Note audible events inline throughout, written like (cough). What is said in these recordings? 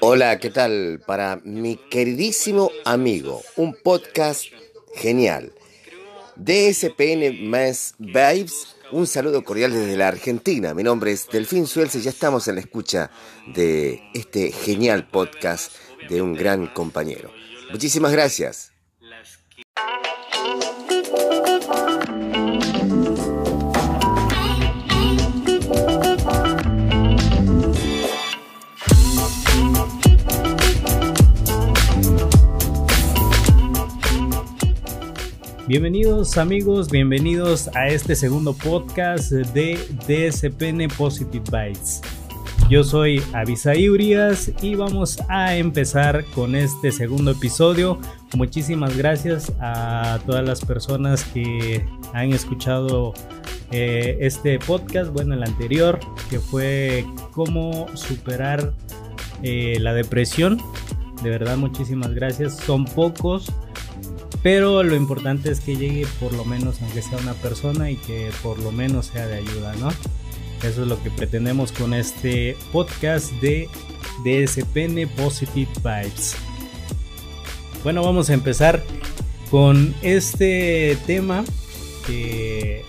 Hola, ¿qué tal? Para mi queridísimo amigo, un podcast genial. DSPN más Vibes, un saludo cordial desde la Argentina. Mi nombre es Delfín Suelce y ya estamos en la escucha de este genial podcast de un gran compañero. Muchísimas gracias. Bienvenidos amigos, bienvenidos a este segundo podcast de DSPN Positive Bytes. Yo soy Avisaí Urias y vamos a empezar con este segundo episodio. Muchísimas gracias a todas las personas que han escuchado eh, este podcast, bueno, el anterior, que fue cómo superar eh, la depresión. De verdad, muchísimas gracias. Son pocos pero lo importante es que llegue por lo menos, aunque sea una persona, y que por lo menos sea de ayuda, ¿no? Eso es lo que pretendemos con este podcast de DSPN Positive Vibes. Bueno, vamos a empezar con este tema que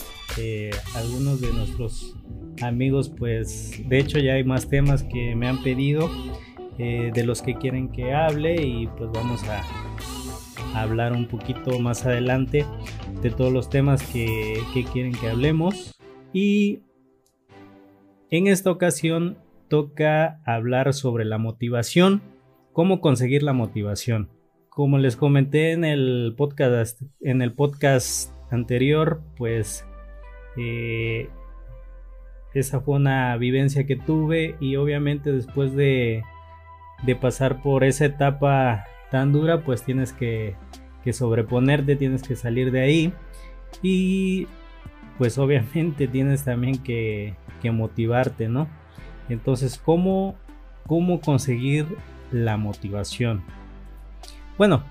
algunos de nuestros amigos, pues de hecho ya hay más temas que me han pedido eh, de los que quieren que hable y pues vamos a, hablar un poquito más adelante de todos los temas que, quieren que hablemos. Y en esta ocasión toca hablar sobre la motivación, cómo conseguir la motivación. Como les comenté en el podcast, en el podcast anterior, pues eh, esa fue una vivencia que tuve y obviamente después de, de pasar por esa etapa tan dura, pues tienes que, sobreponerte, tienes que salir de ahí. Y pues obviamente (laughs) tienes también que, motivarte, ¿no? Entonces, ¿cómo, ¿cómo conseguir la motivación? Bueno,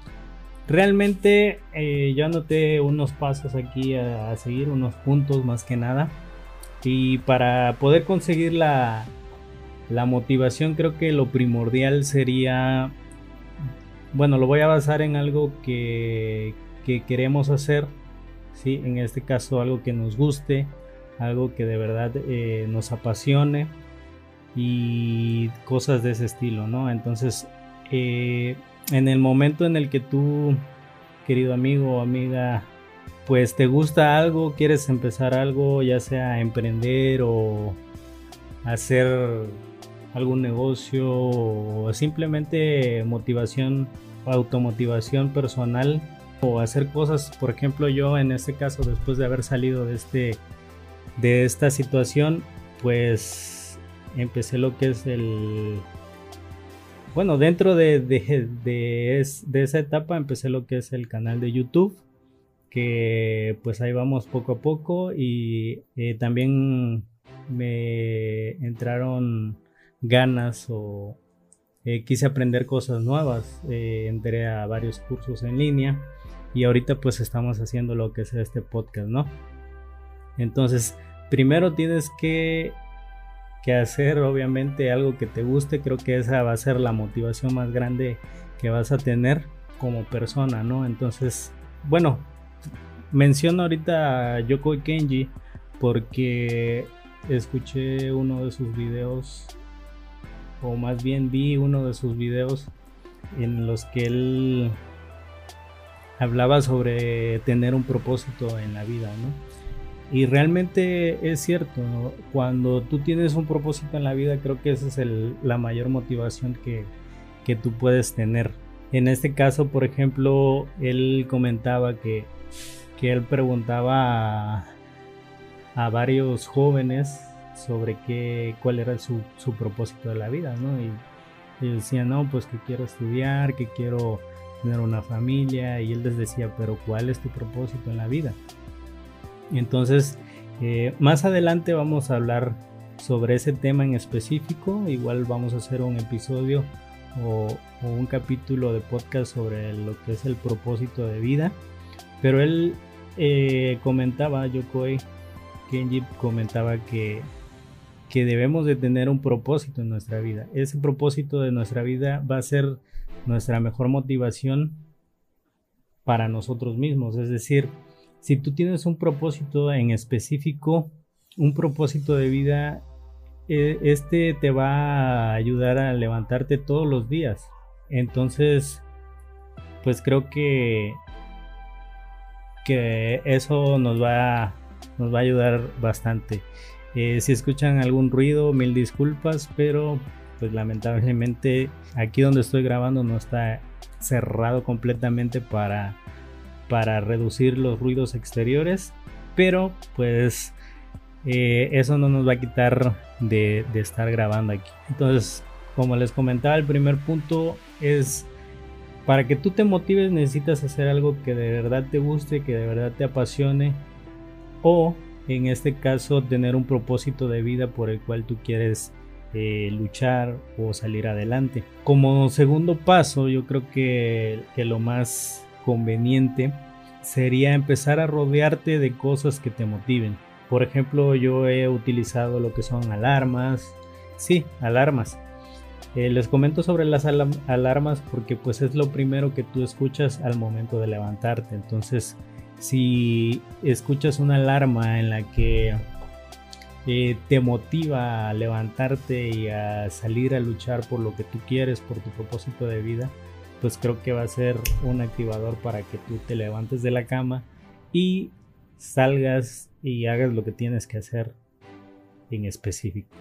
realmente eh, yo anoté unos pasos aquí a, seguir, unos puntos más que nada. Y para poder conseguir la, la motivación creo que lo primordial sería bueno, lo voy a basar en algo que, queremos hacer, ¿sí? en este caso algo que nos guste, algo que de verdad eh, nos apasione y cosas de ese estilo, ¿no? Entonces, eh, en el momento en el que tú, querido amigo o amiga, pues te gusta algo, quieres empezar algo, ya sea emprender o hacer algún negocio o simplemente motivación, automotivación personal o hacer cosas, por ejemplo, yo en este caso después de haber salido de este de esta situación, pues empecé lo que es el bueno, dentro de, de, de, esa etapa empecé lo que es el canal de YouTube, que pues ahí vamos poco a poco y eh, también me entraron ganas o eh, quise aprender cosas nuevas. Eh, entré a varios cursos en línea y ahorita pues estamos haciendo lo que es este podcast, ¿no? Entonces, primero tienes que, que hacer obviamente algo que te guste. Creo que esa va a ser la motivación más grande que vas a tener como persona, ¿no? Entonces, bueno, menciono ahorita a Yoko Kenji porque escuché uno de sus videos o más bien vi uno de sus videos en los que él hablaba sobre tener un propósito en la vida, ¿no? Y realmente es cierto, cuando tú tienes un propósito en la vida, creo que esa es la mayor motivación que, que tú puedes tener. En este caso, por ejemplo, él comentaba que, que él preguntaba a, a varios jóvenes sobre qué, cuál era su, propósito de la vida, ¿no? Y, él decía, no, pues que quiero estudiar, que quiero tener una familia, y él les decía, pero ¿cuál es tu propósito en la vida? entonces, eh, más adelante vamos a hablar sobre ese tema en específico, igual vamos a hacer un episodio o, un capítulo de podcast sobre lo que es el propósito de vida, pero él eh, comentaba, Yokoi Kenji comentaba que que debemos de tener un propósito en nuestra vida. Ese propósito de nuestra vida va a ser nuestra mejor motivación para nosotros mismos. Es decir, si tú tienes un propósito en específico, un propósito de vida, e, este te va a ayudar a levantarte todos los días. Entonces, pues creo que, que eso nos va, nos va a ayudar bastante. Eh, si escuchan algún ruido, mil disculpas, pero pues lamentablemente aquí donde estoy grabando no está cerrado completamente para, para reducir los ruidos exteriores, pero pues eh, eso no nos va a quitar de, de estar grabando aquí. Entonces, como les comentaba, el primer punto es para que tú te motives necesitas hacer algo que de verdad te guste, que de verdad te apasione o en este caso tener un propósito de vida por el cual tú quieres eh, luchar o salir adelante. Como segundo paso, yo creo que, lo más conveniente sería empezar a rodearte de cosas que te motiven. Por ejemplo, yo he utilizado lo que son alarmas. Sí, alarmas. Eh, les comento sobre las alarmas porque pues es lo primero que tú escuchas al momento de levantarte. Entonces, si escuchas una alarma en la que eh, te motiva a levantarte y a salir a luchar por lo que tú quieres, por tu propósito de vida, pues creo que va a ser un activador para que tú te levantes de la cama y salgas y hagas lo que tienes que hacer en específico.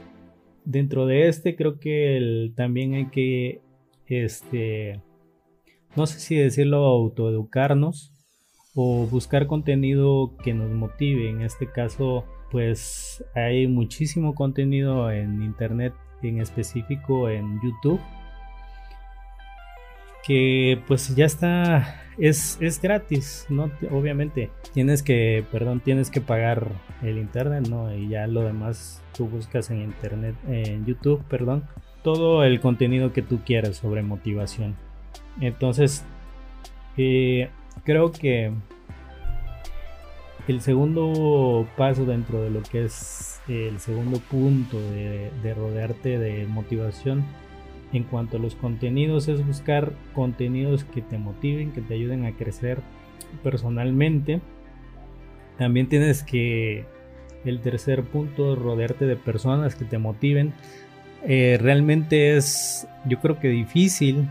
Dentro de este creo que también hay que, este, no sé si decirlo, autoeducarnos o buscar contenido que nos motive. En este caso, pues hay muchísimo contenido en internet, en específico en YouTube, que pues ya está, es, es gratis, ¿no? Obviamente, tienes que, perdón, tienes que pagar el internet, ¿no? Y ya lo demás tú buscas en internet, en YouTube, perdón, todo el contenido que tú quieras sobre motivación. Entonces, eh, creo que el segundo paso dentro de lo que es el segundo punto de, rodearte de motivación en cuanto a los contenidos es buscar contenidos que te motiven, que te ayuden a crecer personalmente. También tienes que, el tercer punto, rodearte de personas que te motiven. Eh, realmente es, yo creo que difícil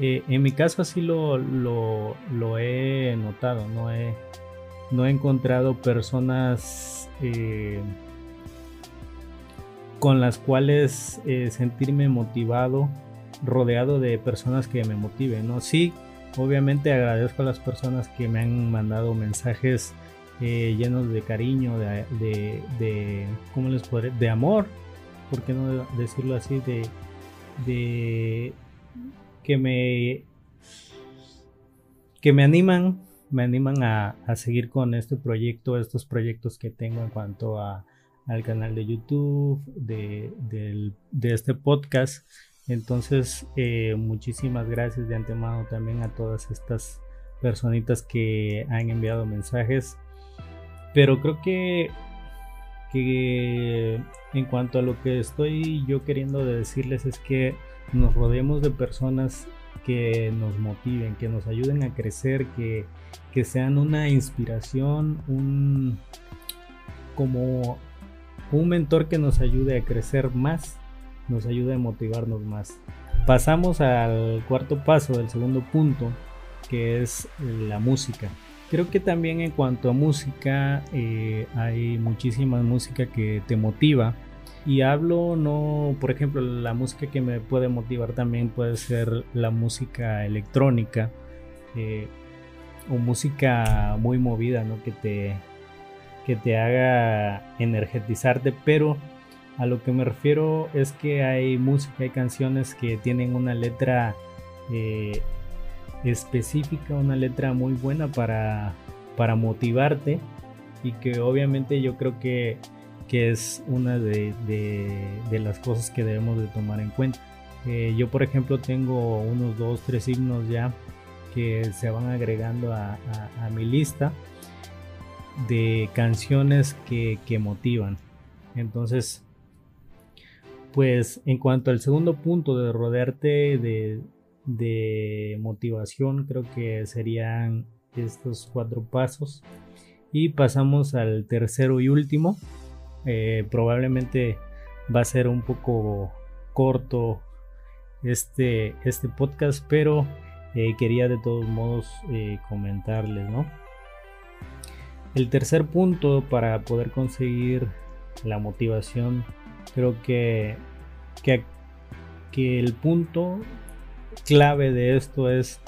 eh, en mi caso así lo, lo, he notado, no he, no he encontrado personas eh, con las cuales eh, sentirme motivado, rodeado de personas que me motiven, ¿no? Sí, obviamente agradezco a las personas que me han mandado mensajes llenos de cariño, de, de, ¿cómo les podré? De amor, ¿por qué no decirlo así? De, de que me que me animan me animan a, seguir con este proyecto estos proyectos que tengo en cuanto a, al canal de YouTube de, este podcast. Entonces eh, muchísimas gracias de antemano también a todas estas personitas que han enviado mensajes. Pero creo que que en cuanto a lo que estoy yo queriendo decirles es que nos rodeemos de personas que nos motiven, que nos ayuden a crecer, que, sean una inspiración, un como un mentor que nos ayude a crecer más, nos ayude a motivarnos más. Pasamos al cuarto paso del segundo punto, que es la música. Creo que también en cuanto a música eh, hay muchísima música que te motiva y hablo no, por ejemplo, la música que me puede motivar también puede ser la música electrónica eh, o música muy movida, ¿no? Que te, que te haga energetizarte, pero a lo que me refiero es que hay música, hay canciones que tienen una letra eh, específica, una letra muy buena para, para motivarte y que obviamente yo creo que que es una de, las cosas que debemos de tomar en cuenta. Eh, yo por ejemplo tengo unos dos, tres himnos ya que se van agregando a, mi lista de canciones que, motivan. Entonces pues en cuanto al segundo punto de rodearte de, de motivación, creo que serían estos cuatro pasos. Y pasamos al tercero y último. Eh, probablemente va a ser un poco corto este, este podcast, pero eh, quería de todos modos eh, comentarles, ¿no? El tercer punto para poder conseguir la motivación, creo que, que, que el punto clave de esto es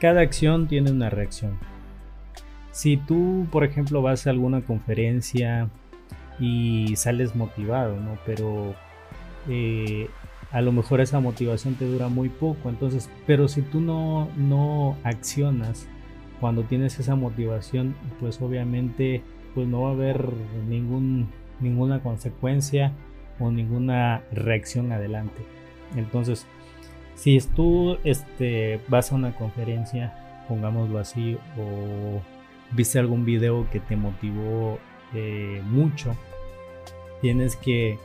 cada acción tiene una reacción. Si tú, por ejemplo, vas a alguna conferencia y sales motivado, ¿no? Pero eh, a lo mejor esa motivación te dura muy poco. Entonces, pero si tú no, no accionas cuando tienes esa motivación, pues obviamente pues no va a haber ningún, ninguna consecuencia o ninguna reacción adelante. Entonces, si tú este, vas a una conferencia, pongámoslo así, o viste algún video que te motivó eh, mucho, tienes que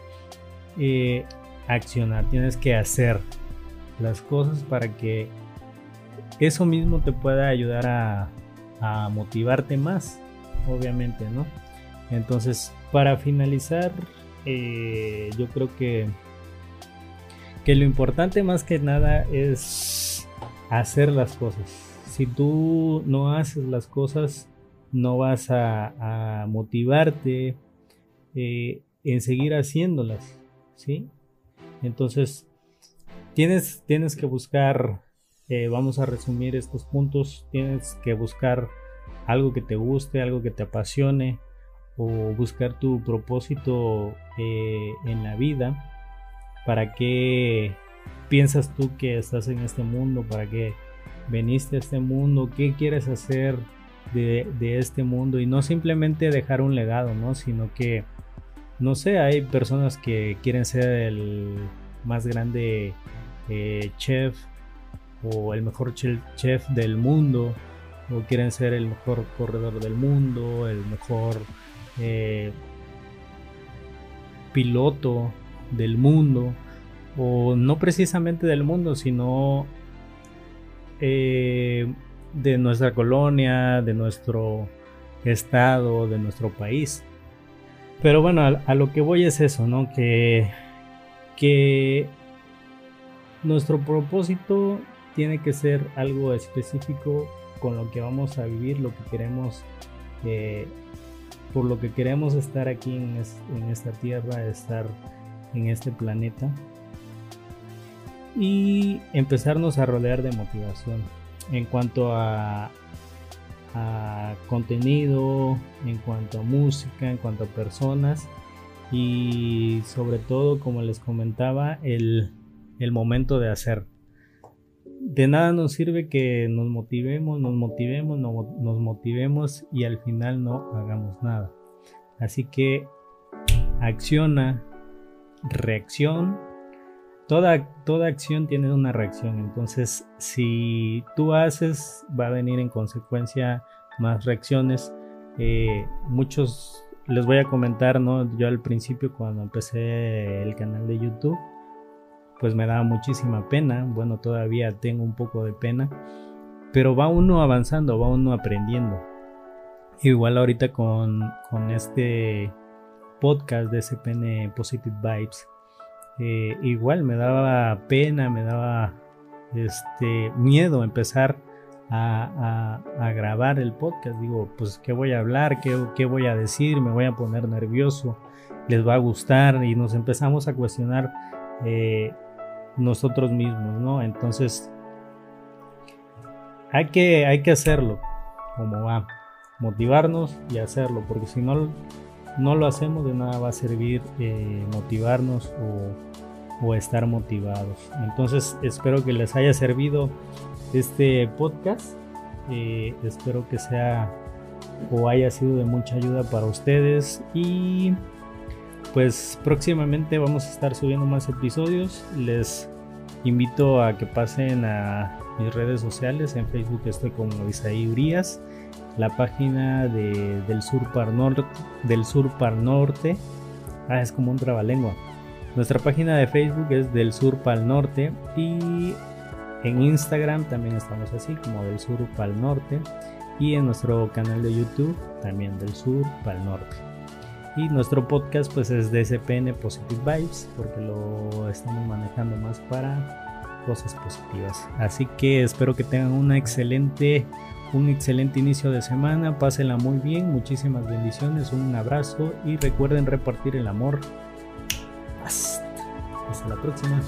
eh, accionar, tienes que hacer las cosas para que eso mismo te pueda ayudar a, motivarte más, obviamente, ¿no? Entonces, para finalizar, eh, yo creo que que lo importante más que nada es hacer las cosas. Si tú no haces las cosas, no vas a, motivarte eh, en seguir haciéndolas, ¿sí? Entonces, tienes, tienes que buscar, eh, vamos a resumir estos puntos, tienes que buscar algo que te guste, algo que te apasione, o buscar tu propósito eh, en la vida ¿Para qué piensas tú que estás en este mundo? ¿Para qué veniste a este mundo? ¿Qué quieres hacer de, este mundo? Y no simplemente dejar un legado, ¿no? Sino que, no sé, hay personas que quieren ser el más grande eh, chef o el mejor chef del mundo o quieren ser el mejor corredor del mundo, el mejor eh, piloto del mundo, o no precisamente del mundo, sino eh, de nuestra colonia, de nuestro estado, de nuestro país. Pero bueno, a, lo que voy es eso, ¿no? Que, que nuestro propósito tiene que ser algo específico con lo que vamos a vivir, lo que queremos, eh, por lo que queremos estar aquí en, en esta tierra, estar en este planeta y empezarnos a rodear de motivación en cuanto a, contenido, en cuanto a música, en cuanto a personas y sobre todo, como les comentaba, el, el momento de hacer. De nada nos sirve que nos motivemos, nos motivemos, nos motivemos y al final no hagamos nada. Así que acciona, reacción. Toda, toda acción tiene una reacción. Entonces, si tú haces, va a venir en consecuencia más reacciones. Eh, muchos les voy a comentar, ¿no? Yo al principio cuando empecé el canal de YouTube, pues me daba muchísima pena. Bueno, todavía tengo un poco de pena. Pero va uno avanzando, va uno aprendiendo. Igual ahorita con, con este podcast de SPN Positive Vibes, eh, igual me daba pena, me daba este miedo empezar a, grabar el podcast. Digo, pues, ¿qué voy a hablar? ¿Qué, voy a decir? ¿Me voy a poner nervioso? ¿Les va a gustar? Y nos empezamos a cuestionar eh, nosotros mismos, ¿no? Entonces, hay que, hay que hacerlo como va, motivarnos y hacerlo, porque si no no lo hacemos, de nada va a servir eh, motivarnos o, estar motivados. Entonces espero que les haya servido este podcast. Eh, espero que sea o haya sido de mucha ayuda para ustedes y pues próximamente vamos a estar subiendo más episodios. Les invito a que pasen a mis redes sociales. En Facebook estoy como Isaí Urias la página de, del Sur Par Norte, del Sur Par Norte, ah, es como un trabalengua, Nuestra página de Facebook es del sur para el norte y en Instagram también estamos así como del sur para el norte y en nuestro canal de YouTube también del sur para el norte. Y nuestro podcast pues es DSPN Positive Vibes porque lo estamos manejando más para cosas positivas. Así que espero que tengan una excelente un excelente inicio de semana, pásenla muy bien, muchísimas bendiciones, un abrazo y recuerden repartir el amor. Hasta, hasta la próxima.